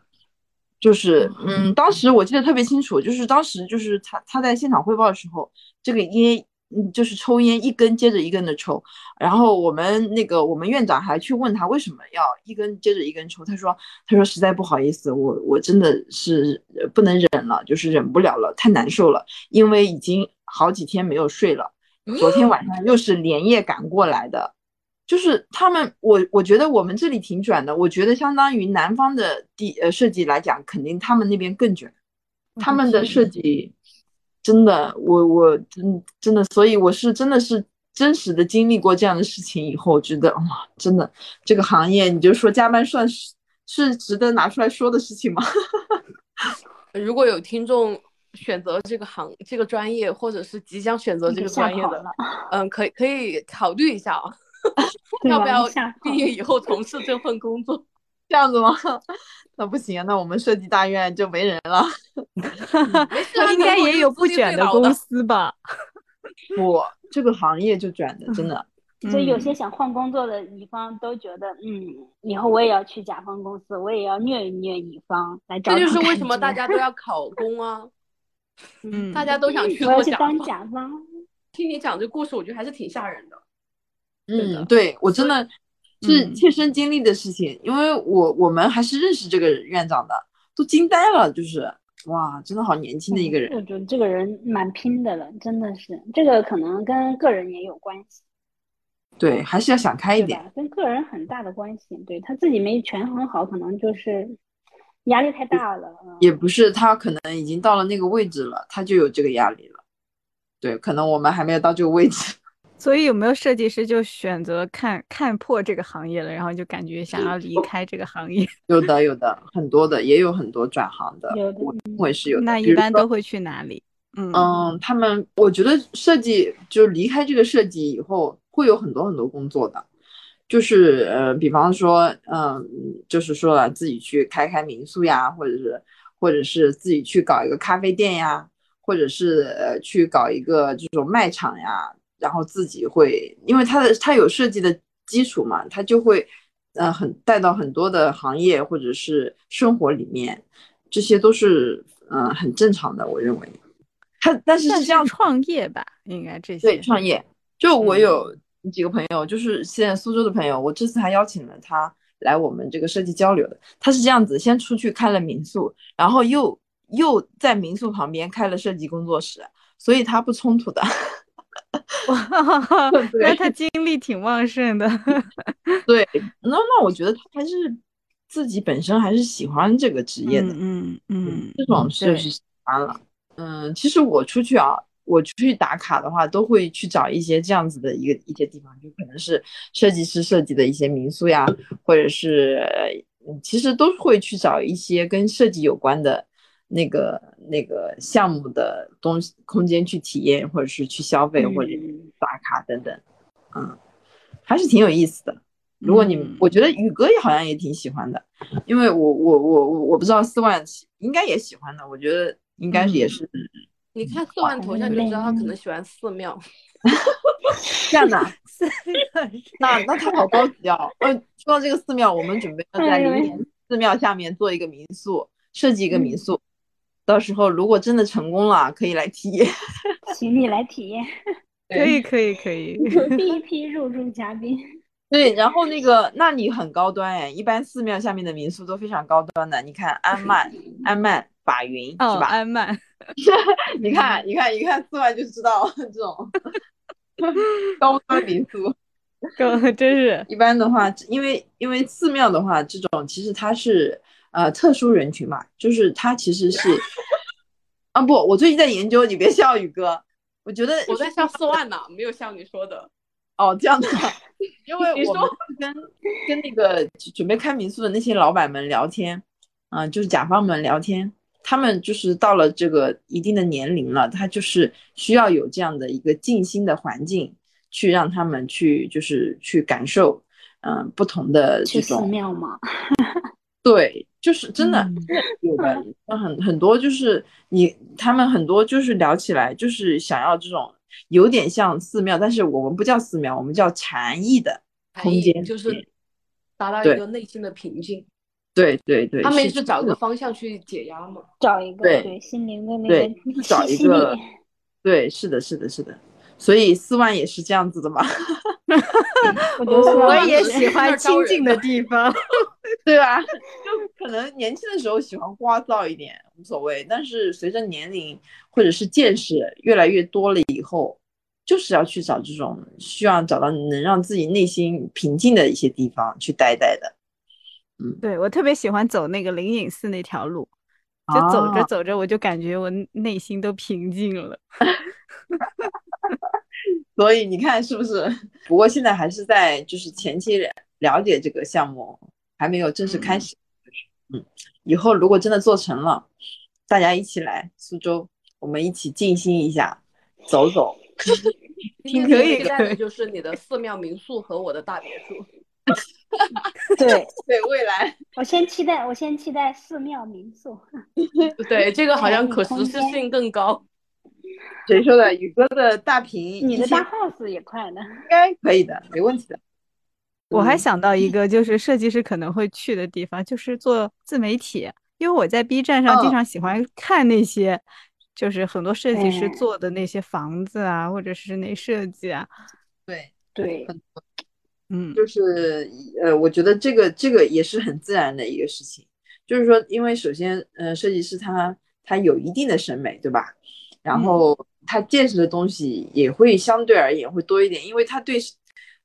就是嗯，当时我记得特别清楚，就是当时就是他他在现场汇报的时候，这个烟嗯就是抽烟一根接着一根的抽，然后我们那个我们院长还去问他为什么要一根接着一根抽，他说他说实在不好意思，我我真的是呃不能忍了，就是忍不了了，太难受了，因为已经好几天没有睡了，昨天晚上又是连夜赶过来的。就是他们，我我觉得我们这里挺卷的。我觉得相当于南方的地呃设计来讲，肯定他们那边更卷。他们的设计真的，我我真真的，所以我是真的是真实的经历过这样的事情以后，觉得哇，真的这个行业，你就说加班算是是值得拿出来说的事情吗？如果有听众选择这个行这个专业，或者是即将选择这个专业的，嗯，可以可以考虑一下啊。要不要毕业以后从事这份工作？这样子吗？那不行啊，那我们设计大院就没人了。应该也有不卷的公司吧？不，这个行业就卷的，真的。所以有些想换工作的乙方都觉得，嗯，以后我也要去甲方公司，我也要虐一虐乙方来找。这就是为什么大家都要考公啊。嗯，大家都想去我要去做甲方。当甲方。听你讲这故事，我觉得还是挺吓人的。嗯，对我真的是嗯切身经历的事情，因为我我们还是认识这个院长的，都惊呆了，就是哇，真的好年轻的一个人。我觉得这个人蛮拼的了，真的是。这个可能跟个人也有关系，对，还是要想开一点。跟个人很大的关系。对他自己没权衡好，可能就是压力太大了。嗯也不是他可能已经到了那个位置了，他就有这个压力了。对，可能我们还没有到这个位置。所以有没有设计师就选择看看破这个行业了，然后就感觉想要离开这个行业？有的，有的，很多的，也有很多转行的，有的我认为是有的。那一般都会去哪里？嗯嗯，他们我觉得设计就是离开这个设计以后，会有很多很多工作的，就是呃，比方说，嗯，就是说了自己去开开民宿呀，或者是或者是自己去搞一个咖啡店呀，或者是呃去搞一个这种卖场呀，然后自己会，因为他的他有设计的基础嘛，他就会呃很带到很多的行业或者是生活里面，这些都是嗯、呃很正常的，我认为。他但是这样创业吧，应该这些对，创业。就我嗯有几个朋友，就是现在苏州的朋友，我这次还邀请了他来我们这个设计交流的。他是这样子，先出去开了民宿，然后又又在民宿旁边开了设计工作室，所以他不冲突的。哇，对那他精力挺旺盛的。对，那那我觉得他还是自己本身还是喜欢这个职业的。嗯嗯嗯，这种是对是喜欢了。嗯，其实我出去啊，我出去打卡的话，都会去找一些这样子的一个一些地方，就可能是设计师设计的一些民宿呀，或者是嗯，其实都会去找一些跟设计有关的那个那个项目的东西空间去体验，或者是去消费，或者嗯打卡等等。嗯，还是挺有意思的。如果你，嗯我觉得宇哥也好像也挺喜欢的，因为我我我我我不知道四万应该也喜欢的，我觉得应该也是你看四万头像就知道他可能喜欢寺庙。这样的，那那他好高级哦。嗯，说到这个寺庙，我们准备要在灵岩寺庙下面做一个民宿，设计一个民宿。到时候如果真的成功了，可以来体验。请你来体验。可以可以可以。第一批入住嘉宾。对，然后那个，那你很高端哎，一般寺庙下面的民宿都非常高端的。你看安曼、安曼、法云是吧？安曼。你看，你看，一看四万就知道这种高端民宿。高，真是。一般的话，因为因为寺庙的话，这种其实它是呃特殊人群嘛，就是他其实是啊不，我最近在研究，你别笑宇哥，我觉得我在笑四万呢，没有像你说的。哦，这样的 因为我们跟跟那个准备开民宿的那些老板们聊天，啊，就是甲方们聊天，他们就是到了这个一定的年龄了，他就是需要有这样的一个静心的环境，去让他们去就是去感受，嗯，不同的这种寺庙吗？对，就是真的有的，很很多就是你他们很多就是聊起来就是想要这种。有点像寺庙，但是我们不叫寺庙，我们叫禅意的空间，就是达到一个内心的平静。对对对，他们是找一个方向去解压嘛，找一个对心灵的那个找一个，对，是的，是的，是的。所以四万也是这样子的嘛，我也喜欢清静的地方，对吧？就可能年轻的时候喜欢聒噪一点无所谓，但是随着年龄或者是见识越来越多了以后，就是要去找这种需要找到能让自己内心平静的一些地方去待待的。嗯，对我特别喜欢走那个灵隐寺那条路，就走着走着我就感觉我内心都平静了。所以你看是不是？不过现在还是在就是前期了解这个项目，还没有正式开始。嗯，以后如果真的做成了，大家一起来苏州，我们一起静心一下，走走。可以可以，就是你的寺庙民宿和我的大别墅。对对，未来我先期待，我先期待寺庙民宿。对，这个好像可实施性更高。谁说的？宇哥的大屏，你的大 house 也快呢，应该可以的，没问题的。我还想到一个，就是设计师可能会去的地方，就是做自媒体。因为我在 B 站上经常喜欢看那些，就是很多设计师做的那些房子啊，或者室内设计啊。对对，嗯，就是呃，我觉得这个这个也是很自然的一个事情。就是说，因为首先，呃，设计师他他有一定的审美，对吧？然后他见识的东西也会相对而言会多一点，因为他对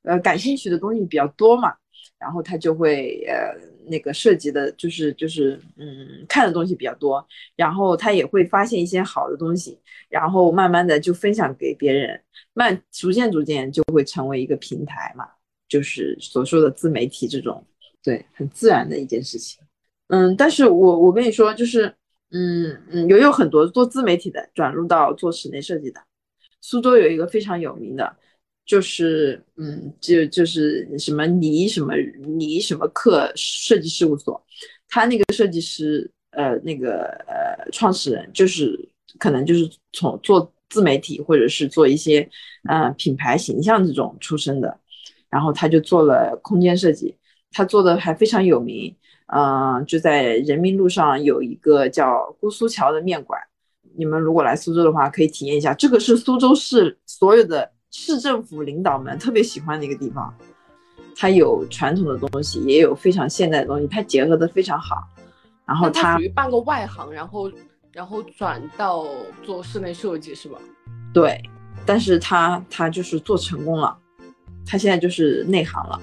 呃感兴趣的东西比较多嘛，然后他就会呃那个涉及的就是就是嗯看的东西比较多，然后他也会发现一些好的东西，然后慢慢的就分享给别人，慢逐渐逐渐就会成为一个平台嘛，就是所说的自媒体这种，对，很自然的一件事情。嗯，但是我我跟你说就是。嗯嗯，也有很多做自媒体的转入到做室内设计的。苏州有一个非常有名的，就是嗯，就就是什么倪什么倪什么克设计事务所，他那个设计师呃那个呃创始人就是可能就是从做自媒体或者是做一些呃品牌形象这种出身的，然后他就做了空间设计，他做的还非常有名。嗯，就在人民路上有一个叫姑苏桥的面馆，你们如果来苏州的话，可以体验一下。这个是苏州市所有的市政府领导们特别喜欢的一个地方，它有传统的东西，也有非常现代的东西，它结合的非常好。然后它属于半个外行，然后然后转到做室内设计是吧？对，但是他他就是做成功了，他现在就是内行了。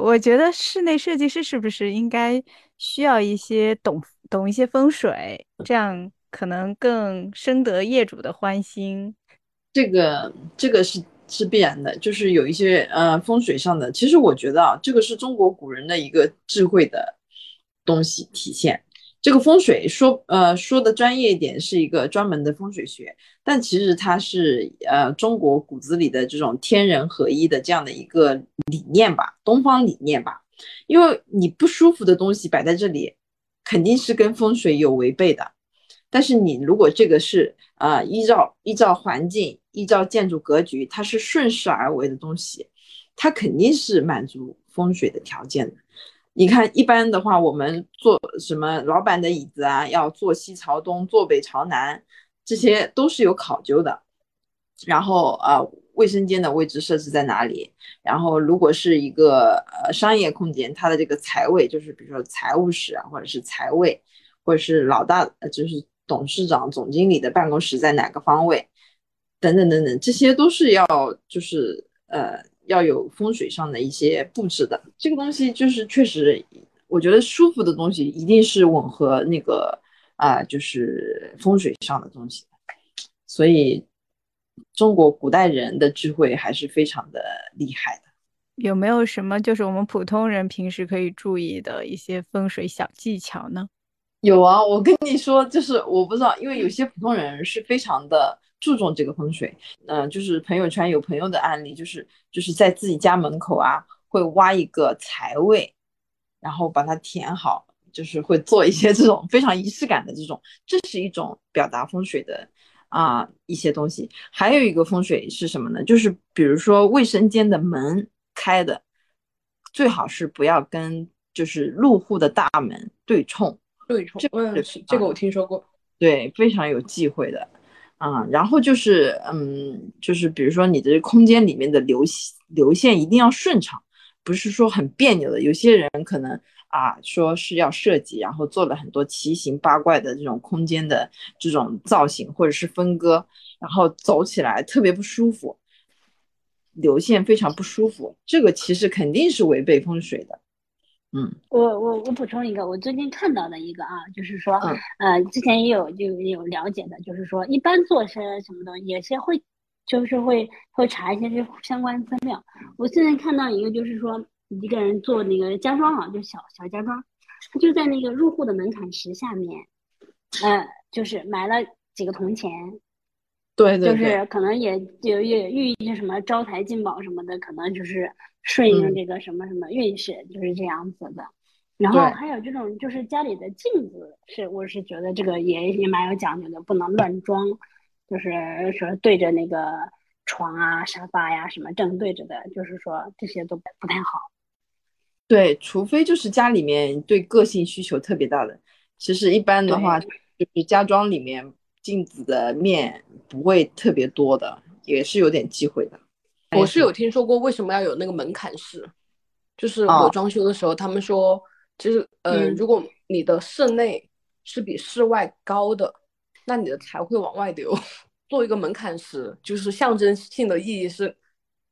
我觉得室内设计师是不是应该需要一些懂懂一些风水，这样可能更深得业主的欢心。这个这个是是必然的，就是有一些呃风水上的。其实我觉得啊，这个是中国古人的一个智慧的东西体现。这个风水说，呃，说的专业一点是一个专门的风水学，但其实它是呃中国骨子里的这种天人合一的这样的一个理念吧，东方理念吧。因为你不舒服的东西摆在这里，肯定是跟风水有违背的。但是你如果这个是呃依照依照环境、依照建筑格局，它是顺势而为的东西，它肯定是满足风水的条件的。你看，一般的话，我们坐什么老板的椅子啊，要坐西朝东，坐北朝南，这些都是有考究的。然后啊，卫生间的位置设置在哪里？然后如果是一个呃商业空间，它的这个财位，就是比如说财务室啊，或者是财位，或者是老大，就是董事长、总经理的办公室在哪个方位，等等等等，这些都是要就是呃。要有风水上的一些布置的，这个东西就是确实，我觉得舒服的东西一定是吻合那个啊，就是风水上的东西。所以中国古代人的智慧还是非常的厉害的。有没有什么就是我们普通人平时可以注意的一些风水小技巧呢？有啊，我跟你说，就是我不知道，因为有些普通人是非常的。注重这个风水，嗯，就是朋友圈有朋友的案例，就是就是在自己家门口啊，会挖一个财位，然后把它填好，就是会做一些这种非常仪式感的这种，这是一种表达风水的啊一些东西。还有一个风水是什么呢？就是比如说卫生间的门开的，最好是不要跟就是入户的大门对冲。对冲，嗯，这个我听说过，对，非常有忌讳的。啊，然后就是，嗯，就是比如说你的空间里面的流流线一定要顺畅，不是说很别扭的。有些人可能啊，说是要设计，然后做了很多奇形八怪的这种空间的这种造型或者是分割，然后走起来特别不舒服，流线非常不舒服，这个其实肯定是违背风水的。嗯，我我我补充一个，我最近看到的一个啊，就是说，呃，之前也有就有了解的，就是说，一般做些什么东西，有些会，就是会会查一些这相关资料。我现在看到一个，就是说，一个人做那个家装啊，就小小家装，他就在那个入户的门槛石下面，呃，就是埋了几个铜钱。对对，就是可能也也也寓意什么招财进宝什么的，可能就是顺应这个什么什么运势，就是这样子的。然后还有这种就是家里的镜子，是我是觉得这个也也蛮有讲究的，不能乱装，就是说对着那个床啊、沙发呀什么正对着的，就是说这些都不太好。对，除非就是家里面对个性需求特别大的，其实一般的话就是家装里面。镜子的面不会特别多的，也是有点忌讳的。我是有听说过为什么要有那个门槛式，就是我装修的时候，他们说，就是呃，如果你的室内是比室外高的，那你的财会往外流。做一个门槛石，就是象征性的意义是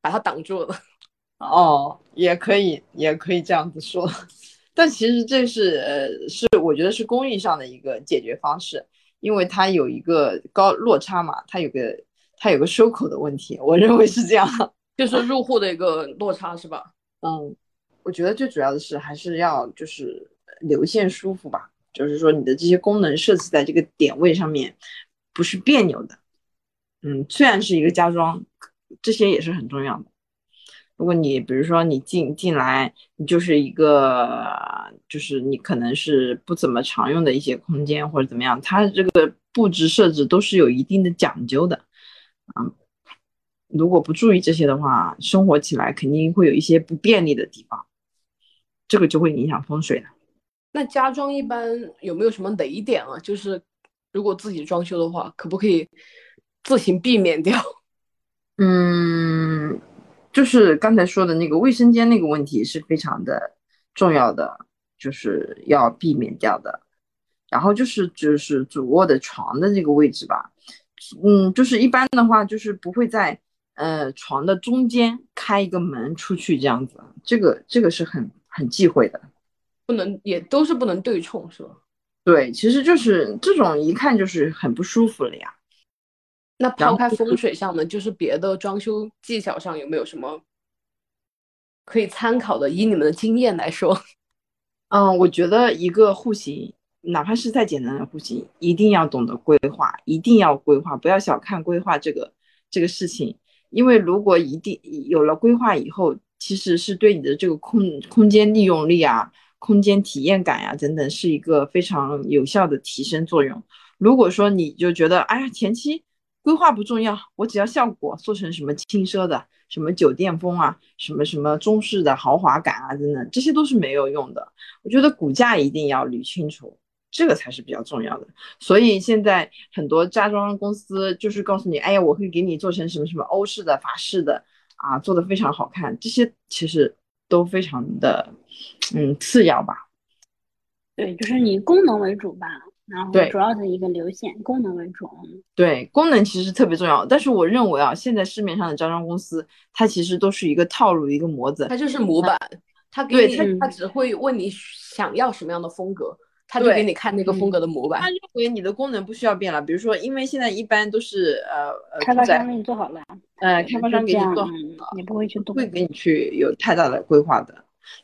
把它挡住了。哦，也可以，也可以这样子说。但其实这是呃，是我觉得是工艺上的一个解决方式。因为它有一个高落差嘛，它有个它有个收口的问题，我认为是这样，就是入户的一个落差是吧？嗯，我觉得最主要的是还是要就是流线舒服吧，就是说你的这些功能设置在这个点位上面不是别扭的。嗯，虽然是一个家装，这些也是很重要的。如果你比如说你进进来，你就是一个，就是你可能是不怎么常用的一些空间或者怎么样，它这个布置设置都是有一定的讲究的，嗯，如果不注意这些的话，生活起来肯定会有一些不便利的地方，这个就会影响风水的。那家装一般有没有什么雷点啊？就是如果自己装修的话，可不可以自行避免掉？嗯。就是刚才说的那个卫生间那个问题是非常的重要的，就是要避免掉的。然后就是就是主卧的床的这个位置吧，嗯，就是一般的话就是不会在呃床的中间开一个门出去这样子，这个这个是很很忌讳的，不能也都是不能对冲是吧？对，其实就是这种一看就是很不舒服了呀。那抛开风水上的，就是别的装修技巧上有没有什么可以参考的？以你们的经验来说，嗯，我觉得一个户型哪怕是再简单的户型，一定要懂得规划，一定要规划，不要小看规划这个这个事情。因为如果一定有了规划以后，其实是对你的这个空空间利用率啊、空间体验感呀等等，是一个非常有效的提升作用。如果说你就觉得，哎呀，前期规划不重要，我只要效果做成什么轻奢的、什么酒店风啊、什么什么中式的豪华感啊等等，这些都是没有用的。我觉得骨架一定要捋清楚。这个才是比较重要的，所以现在很多家装公司就是告诉你，哎呀，我会给你做成什么什么欧式的、法式的啊，做的非常好看，这些其实都非常的，嗯，次要吧。对，就是以功能为主吧，然后主要的一个流线，功能为主。对，功能其实特别重要，但是我认为啊，现在市面上的招商公司，它其实都是一个套路，一个模子，它就是模板，它给你，它只会问你想要什么样的风格。他就给你看那个风格的模板，他认为你的功能不需要变了。比如说，因为现在一般都是呃呃，开发商给你做好了，呃，开发商给你做好了，你不会去动，会给你去有太大的规划的。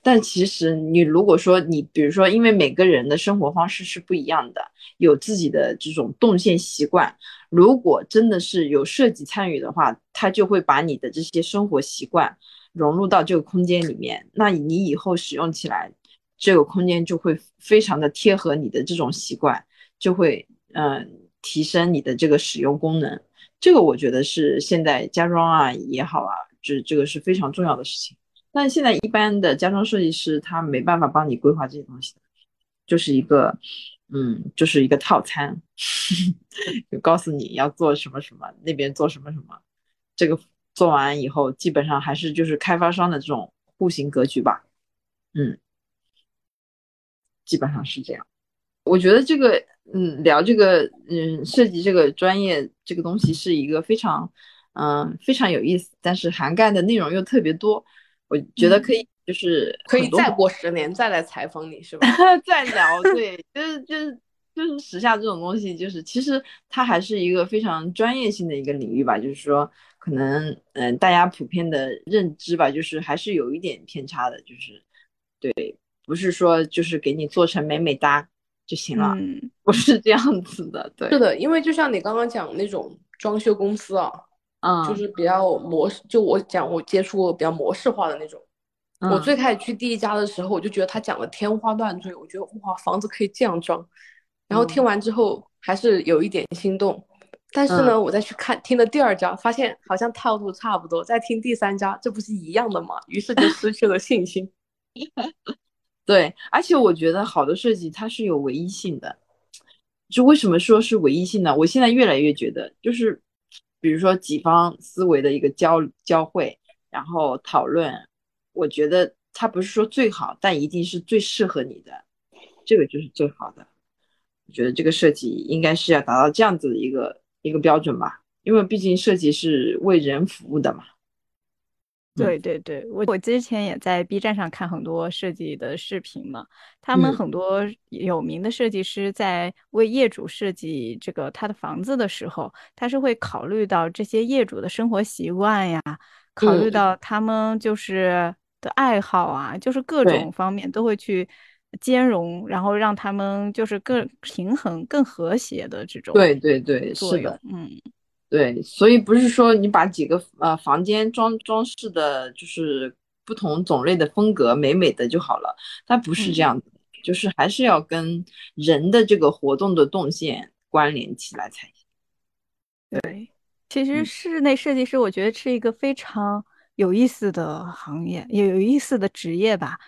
但其实你如果说你，比如说，因为每个人的生活方式是不一样的，有自己的这种动线习惯，如果真的是有设计参与的话，他就会把你的这些生活习惯融入到这个空间里面，那你以后使用起来。这个空间就会非常的贴合你的这种习惯，就会嗯提升你的这个使用功能。这个我觉得是现在家装啊也好啊，这这个是非常重要的事情。但现在一般的家装设计师他没办法帮你规划这些东西，就是一个嗯就是一个套餐，就告诉你要做什么什么，那边做什么什么，这个做完以后基本上还是就是开发商的这种户型格局吧，嗯。基本上是这样，我觉得这个，嗯，聊这个，嗯，设计这个专业这个东西是一个非常，嗯，非常有意思，但是涵盖的内容又特别多，我觉得可以，就是可以再过十年再来采访你，是吧？再聊，对，就是就是就是时下这种东西，就是其实它还是一个非常专业性的一个领域吧，就是说可能，嗯，大家普遍的认知吧，就是还是有一点偏差的，就是对。不是说就是给你做成美美哒就行了，不是这样子的。对，是的，因为就像你刚刚讲那种装修公司啊，嗯，就是比较模式，就我讲我接触过比较模式化的那种。我最开始去第一家的时候，我就觉得他讲的天花乱坠，我觉得哇，房子可以这样装。然后听完之后还是有一点心动，但是呢，我再去看听的第二家，发现好像套路差不多，再听第三家，这不是一样的吗？于是就失去了信心。对，而且我觉得好的设计它是有唯一性的，就为什么说是唯一性呢？我现在越来越觉得，就是比如说几方思维的一个交交汇，然后讨论，我觉得它不是说最好，但一定是最适合你的，这个就是最好的。我觉得这个设计应该是要达到这样子的一个一个标准吧，因为毕竟设计是为人服务的嘛。对对。对，我我之前也在 B 站上看很多设计的视频嘛，他们很多有名的设计师在为业主设计这个他的房子的时候，他是会考虑到这些业主的生活习惯呀，考虑到他们就是的爱好啊，就是各种方面都会去兼容，然后让他们就是更平衡、更和谐的这种对对对是的，嗯。对，所以不是说你把几个呃房间装装饰的，就是不同种类的风格美美的就好了，它不是这样子，就是还是要跟人的这个活动的动线关联起来才行。对，其实室内设计师我觉得是一个非常有意思的行业，也有意思的职业吧。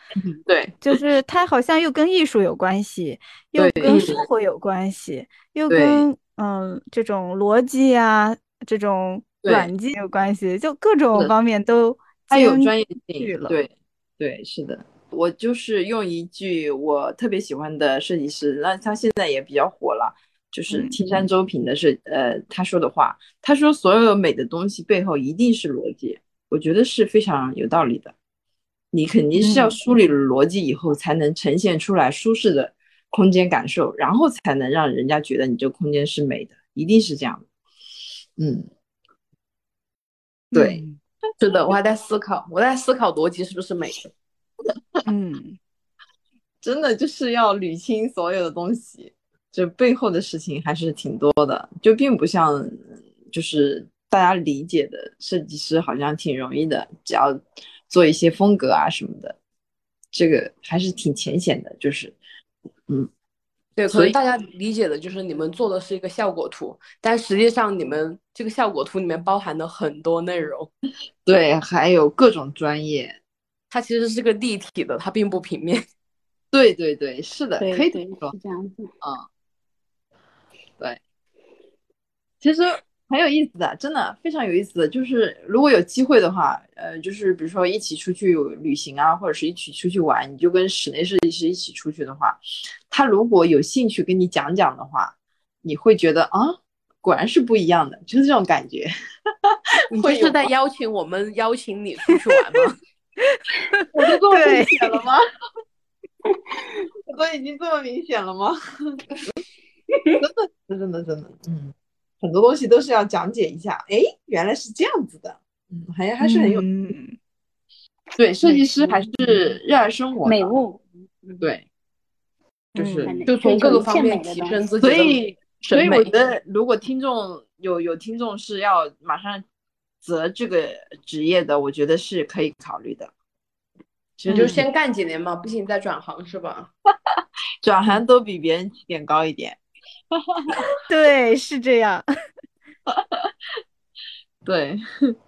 对，就是它好像又跟艺术有关系，又跟生活有关系，又跟。嗯，这种逻辑啊，这种软件有关系，就各种方面都它有专业性了。对，对，是的。我就是用一句我特别喜欢的设计师，那他现在也比较火了，就是青山周平的设呃他说的话，他说所有美的东西背后一定是逻辑，我觉得是非常有道理的。你肯定是要梳理了逻辑以后，才能呈现出来舒适的。空间感受，然后才能让人家觉得你这个空间是美的，一定是这样的。嗯，对，是的，我还在思考，我在思考逻辑是不是美的。嗯，真的就是要捋清所有的东西，这背后的事情还是挺多的，就并不像就是大家理解的设计师好像挺容易的，只要做一些风格啊什么的，这个还是挺浅显的，就是嗯。对，可能大家理解的就是你们做的是一个效果图，但实际上你们这个效果图里面包含的很多内容。对，还有各种专业，它其实是个立体的，它并不平面。对对对，是的，可以这么说，是这样子。嗯，对，其实。很有意思的，真的非常有意思的，就是如果有机会的话，呃，就是比如说一起出去旅行啊，或者是一起出去玩，你就跟室内设计师一起出去的话，他如果有兴趣跟你讲讲的话，你会觉得啊，果然是不一样的，就是这种感觉。你这是在 邀请我们邀请你出去玩吗？我都这么明显了吗？我都已经这么明显了吗？真的，真的，真的，嗯。很多东西都是要讲解一下，哎，原来是这样子的，嗯，还还是很有，对，设计师还是热爱生活，美物，对，就是就从各个方面提升自己，所以所以我觉得，如果听众有有听众是要马上择这个职业的，我觉得是可以考虑的，其实就先干几年嘛，不行再转行是吧？转行都比别人起点高一点。对，是这样。对，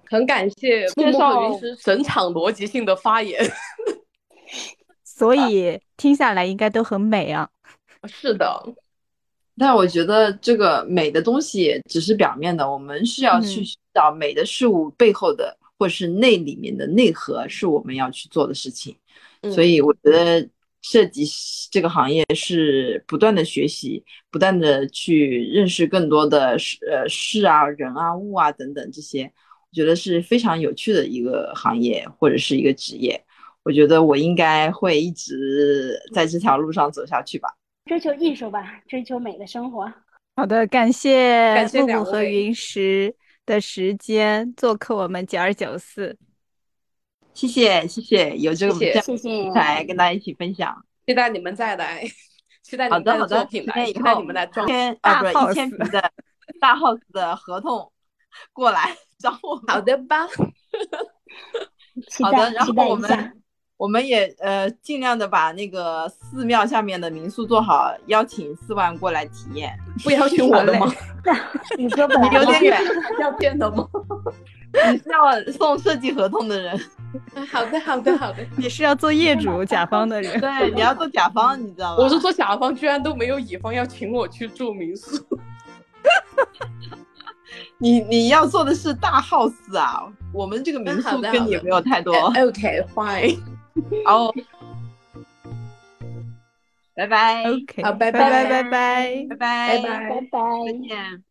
很感谢木木和云师整场逻辑性的发言，所以听下来应该都很美啊。是的，但我觉得这个美的东西只是表面的，我们是要去寻找美的事物背后的，或是内里面的内核，是我们要去做的事情。所以我觉得。设计这个行业是不断的学习，不断的去认识更多的事呃事啊人啊物啊等等这些，我觉得是非常有趣的一个行业或者是一个职业。我觉得我应该会一直在这条路上走下去吧。追求艺术吧，追求美的生活。好的，感谢感谢木和云石的时间做客我们九二九四。谢谢谢谢，有这个谢谢平台跟大家一起分享，期待你们再来，期待你们的作品来，期待你们来装啊，不是一千平的 大 house 的合同过来找我。好的吧，好的，然后我们。我们也呃尽量的把那个寺庙下面的民宿做好，邀请四万过来体验。不邀请我的吗？你说你有点远，要骗的吗？你是要送设计合同的人？好的，好的，好的。你是要做业主 甲方的人？对，你要做甲方，你知道吗？我是做甲方，居然都没有乙方要请我去住民宿。你你要做的是大 house 啊，我们这个民宿跟你没有太多。OK，fine。哦，拜拜。OK，好，拜拜拜拜拜拜拜拜拜，再见。